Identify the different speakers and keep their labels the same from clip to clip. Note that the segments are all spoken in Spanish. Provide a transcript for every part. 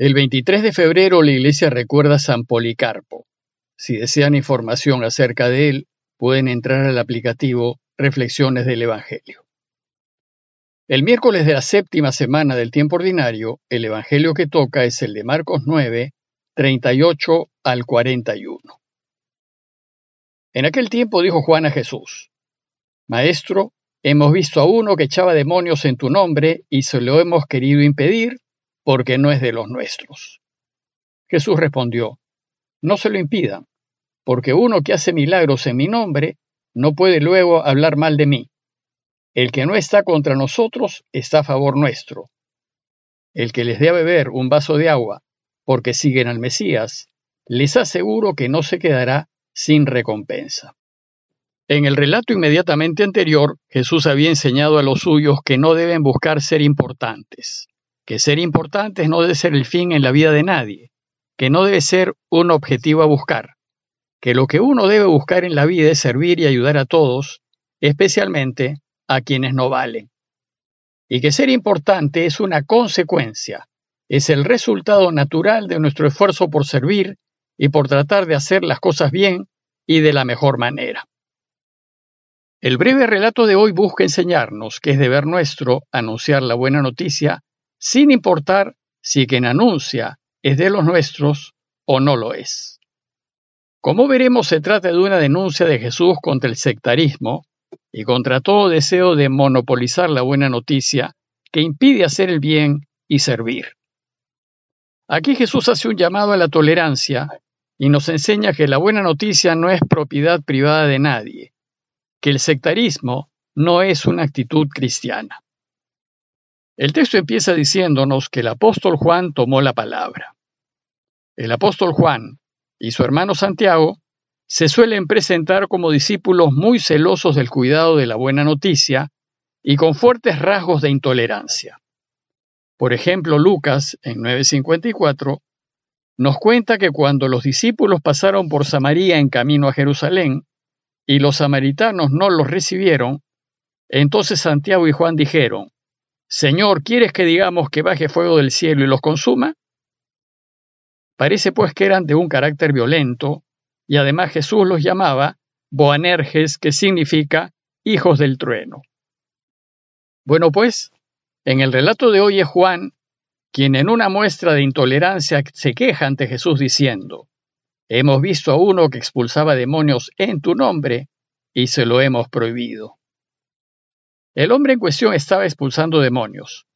Speaker 1: El 23 de febrero la iglesia recuerda a San Policarpo. Si desean información acerca de él, pueden entrar al aplicativo Reflexiones del Evangelio. El miércoles de la séptima semana del tiempo ordinario, el Evangelio que toca es el de Marcos 9, 38 al 41. En aquel tiempo dijo Juan a Jesús, Maestro, hemos visto a uno que echaba demonios en tu nombre y se lo hemos querido impedir porque no es de los nuestros. Jesús respondió, No se lo impidan, porque uno que hace milagros en mi nombre no puede luego hablar mal de mí. El que no está contra nosotros está a favor nuestro. El que les dé a beber un vaso de agua porque siguen al Mesías, les aseguro que no se quedará sin recompensa. En el relato inmediatamente anterior, Jesús había enseñado a los suyos que no deben buscar ser importantes, que ser importantes no debe ser el fin en la vida de nadie, que no debe ser un objetivo a buscar, que lo que uno debe buscar en la vida es servir y ayudar a todos, especialmente a quienes no valen. Y que ser importante es una consecuencia, es el resultado natural de nuestro esfuerzo por servir y por tratar de hacer las cosas bien y de la mejor manera. El breve relato de hoy busca enseñarnos que es deber nuestro anunciar la buena noticia sin importar si quien anuncia es de los nuestros o no lo es. Como veremos, se trata de una denuncia de Jesús contra el sectarismo y contra todo deseo de monopolizar la buena noticia que impide hacer el bien y servir. Aquí Jesús hace un llamado a la tolerancia y nos enseña que la buena noticia no es propiedad privada de nadie, que el sectarismo no es una actitud cristiana. El texto empieza diciéndonos que el apóstol Juan tomó la palabra. El apóstol Juan y su hermano Santiago se suelen presentar como discípulos muy celosos del cuidado de la buena noticia y con fuertes rasgos de intolerancia. Por ejemplo, Lucas, en 954, nos cuenta que cuando los discípulos pasaron por Samaria en camino a Jerusalén y los samaritanos no los recibieron, entonces Santiago y Juan dijeron, Señor, ¿quieres que digamos que baje fuego del cielo y los consuma? Parece pues que eran de un carácter violento, y además Jesús los llamaba Boanerges, que significa hijos del trueno. Bueno, pues, en el relato de hoy es Juan quien en una muestra de intolerancia se queja ante Jesús diciendo, Hemos visto a uno que expulsaba demonios en tu nombre y se lo hemos prohibido. El hombre en cuestión estaba expulsando demonios,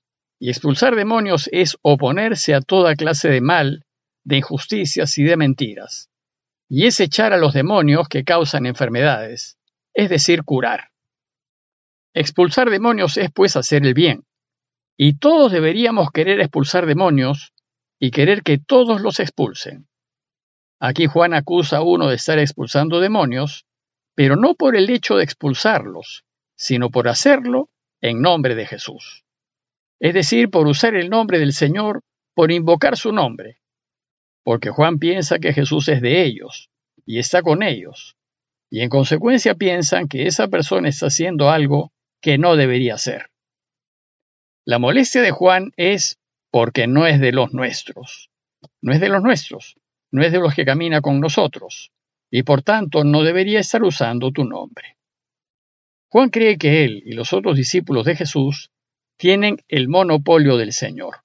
Speaker 1: y expulsar demonios es oponerse a toda clase de mal, de injusticias y de mentiras, y es echar a los demonios que causan enfermedades, es decir, curar. Expulsar demonios es pues hacer el bien, y todos deberíamos querer expulsar demonios y querer que todos los expulsen. Aquí Juan acusa a uno de estar expulsando demonios, pero no por el hecho de expulsarlos, sino por hacerlo en nombre de Jesús. Es decir, por usar el nombre del Señor, por invocar su nombre. Porque Juan piensa que Jesús es de ellos y está con ellos, y en consecuencia piensan que esa persona está haciendo algo que no debería hacer. La molestia de Juan es porque no es de los nuestros. No es de los nuestros, no es de los que camina con nosotros, y por tanto no debería estar usando tu nombre. Juan cree que él y los otros discípulos de Jesús tienen el monopolio del Señor.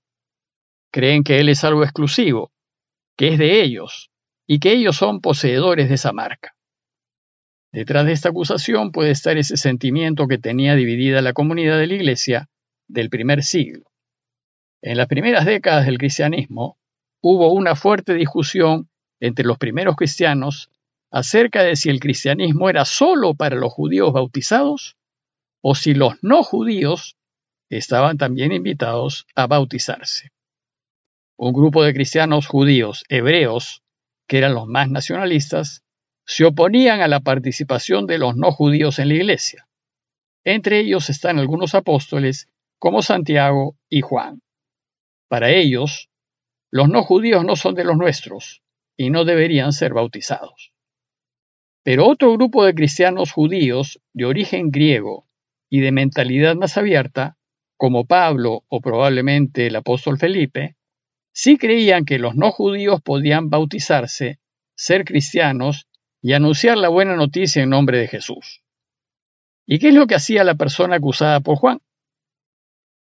Speaker 1: Creen que Él es algo exclusivo, que es de ellos, y que ellos son poseedores de esa marca. Detrás de esta acusación puede estar ese sentimiento que tenía dividida la comunidad de la Iglesia del primer siglo. En las primeras décadas del cristianismo hubo una fuerte discusión entre los primeros cristianos acerca de si el cristianismo era solo para los judíos bautizados o si los no judíos estaban también invitados a bautizarse. Un grupo de cristianos judíos hebreos, que eran los más nacionalistas, se oponían a la participación de los no judíos en la iglesia. Entre ellos están algunos apóstoles como Santiago y Juan. Para ellos, los no judíos no son de los nuestros y no deberían ser bautizados. Pero otro grupo de cristianos judíos de origen griego y de mentalidad más abierta, como Pablo o probablemente el apóstol Felipe, sí creían que los no judíos podían bautizarse, ser cristianos y anunciar la buena noticia en nombre de Jesús. ¿Y qué es lo que hacía la persona acusada por Juan?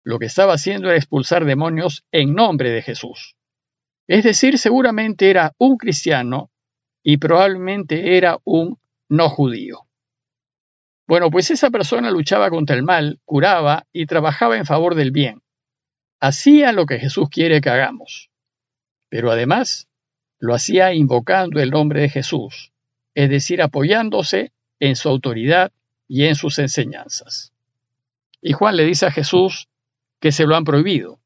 Speaker 1: Lo que estaba haciendo era expulsar demonios en nombre de Jesús. Es decir, seguramente era un cristiano y probablemente era un no judío. Bueno, pues esa persona luchaba contra el mal, curaba y trabajaba en favor del bien. Hacía lo que Jesús quiere que hagamos. Pero además, lo hacía invocando el nombre de Jesús, es decir, apoyándose en su autoridad y en sus enseñanzas. Y Juan le dice a Jesús que se lo han prohibido,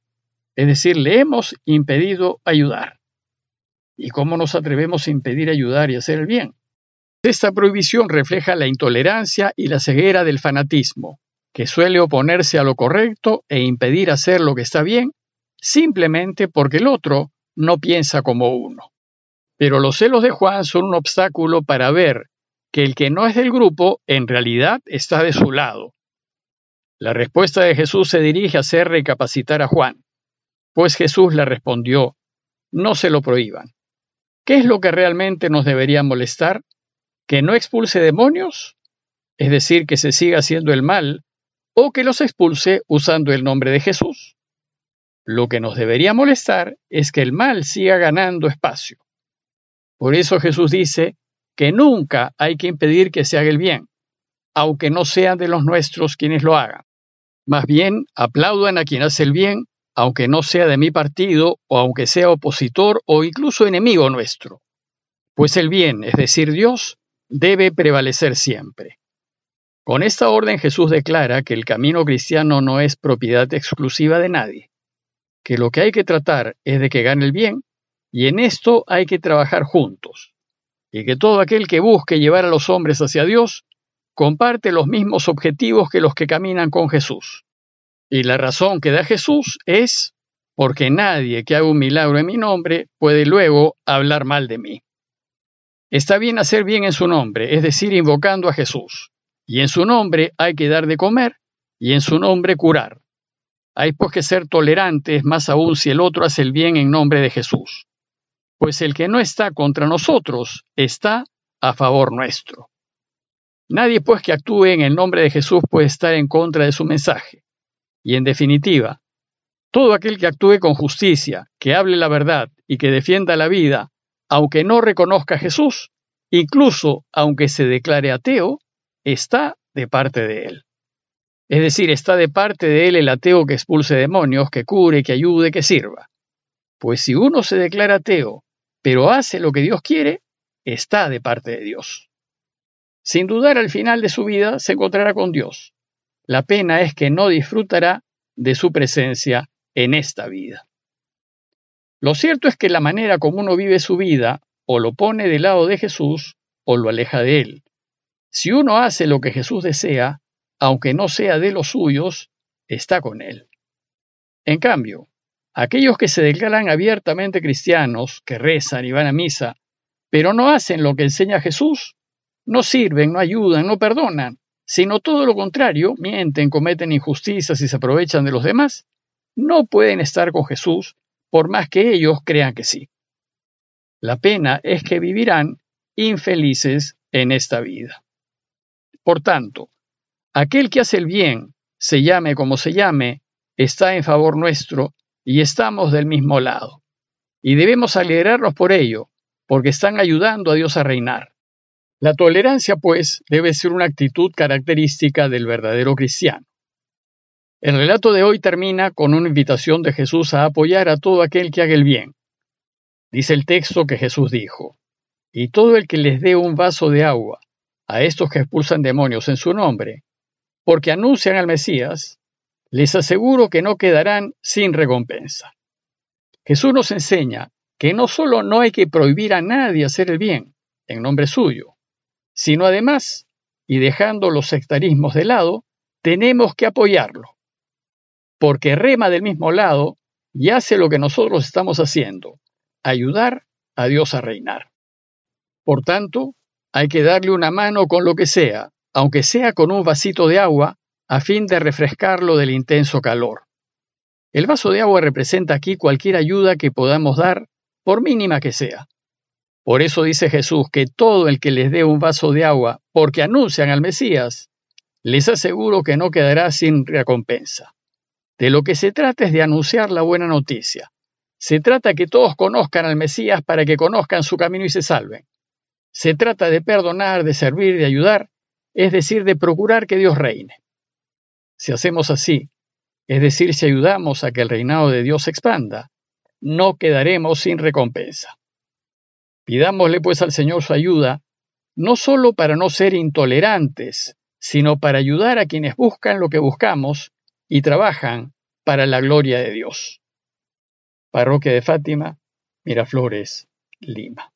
Speaker 1: es decir, le hemos impedido ayudar. ¿Y cómo nos atrevemos a impedir ayudar y hacer el bien? Esta prohibición refleja la intolerancia y la ceguera del fanatismo, que suele oponerse a lo correcto e impedir hacer lo que está bien, simplemente porque el otro no piensa como uno. Pero los celos de Juan son un obstáculo para ver que el que no es del grupo en realidad está de su lado. La respuesta de Jesús se dirige a hacer recapacitar a Juan, pues Jesús le respondió, no se lo prohíban. ¿Qué es lo que realmente nos debería molestar? ¿Que no expulse demonios? Es decir, que se siga haciendo el mal, o que los expulse usando el nombre de Jesús. Lo que nos debería molestar es que el mal siga ganando espacio. Por eso Jesús dice que nunca hay que impedir que se haga el bien, aunque no sean de los nuestros quienes lo hagan. Más bien, aplaudan a quien hace el bien, aunque no sea de mi partido o aunque sea opositor o incluso enemigo nuestro. Pues el bien, es decir, Dios, debe prevalecer siempre. Con esta orden Jesús declara que el camino cristiano no es propiedad exclusiva de nadie, que lo que hay que tratar es de que gane el bien y en esto hay que trabajar juntos, y que todo aquel que busque llevar a los hombres hacia Dios comparte los mismos objetivos que los que caminan con Jesús. Y la razón que da Jesús es porque nadie que haga un milagro en mi nombre puede luego hablar mal de mí. Está bien hacer bien en su nombre, es decir, invocando a Jesús. Y en su nombre hay que dar de comer y en su nombre curar. Hay pues que ser tolerantes, más aún si el otro hace el bien en nombre de Jesús pues el que no está contra nosotros está a favor nuestro. Nadie pues que actúe en el nombre de Jesús puede estar en contra de su mensaje. Y en definitiva, todo aquel que actúe con justicia, que hable la verdad y que defienda la vida, aunque no reconozca a Jesús, incluso aunque se declare ateo, está de parte de él. Es decir, está de parte de él el ateo que expulse demonios, que cure, que ayude, que sirva. Pues si uno se declara ateo pero hace lo que Dios quiere, está de parte de Dios. Sin dudar al final de su vida se encontrará con Dios. La pena es que no disfrutará de su presencia en esta vida. Lo cierto es que la manera como uno vive su vida o lo pone del lado de Jesús o lo aleja de él. Si uno hace lo que Jesús desea, aunque no sea de los suyos, está con él. En cambio, Aquellos que se declaran abiertamente cristianos, que rezan y van a misa, pero no hacen lo que enseña Jesús, no sirven, no ayudan, no perdonan, sino todo lo contrario, mienten, cometen injusticias y se aprovechan de los demás, no pueden estar con Jesús por más que ellos crean que sí. La pena es que vivirán infelices en esta vida. Por tanto, aquel que hace el bien, se llame como se llame, está en favor nuestro y estamos del mismo lado. Y debemos alegrarnos por ello, porque están ayudando a Dios a reinar. La tolerancia, pues, debe ser una actitud característica del verdadero cristiano. El relato de hoy termina con una invitación de Jesús a apoyar a todo aquel que haga el bien. Dice el texto que Jesús dijo, y todo el que les dé un vaso de agua a estos que expulsan demonios en su nombre, porque anuncian al Mesías, les aseguro que no quedarán sin recompensa. Jesús nos enseña que no solo no hay que prohibir a nadie hacer el bien en nombre suyo, sino además, y dejando los sectarismos de lado, tenemos que apoyarlo, porque rema del mismo lado y hace lo que nosotros estamos haciendo, ayudar a Dios a reinar. Por tanto, hay que darle una mano con lo que sea, aunque sea con un vasito de agua, a fin de refrescarlo del intenso calor. El vaso de agua representa aquí cualquier ayuda que podamos dar, por mínima que sea. Por eso dice Jesús que todo el que les dé un vaso de agua porque anuncian al Mesías, les aseguro que no quedará sin recompensa. De lo que se trata es de anunciar la buena noticia. Se trata que todos conozcan al Mesías para que conozcan su camino y se salven. Se trata de perdonar, de servir, de ayudar, es decir, de procurar que Dios reine. Si hacemos así, es decir, si ayudamos a que el reinado de Dios se expanda, no quedaremos sin recompensa. Pidámosle pues al Señor su ayuda, no solo para no ser intolerantes, sino para ayudar a quienes buscan lo que buscamos y trabajan para la gloria de Dios. Parroquia de Fátima, Miraflores, Lima.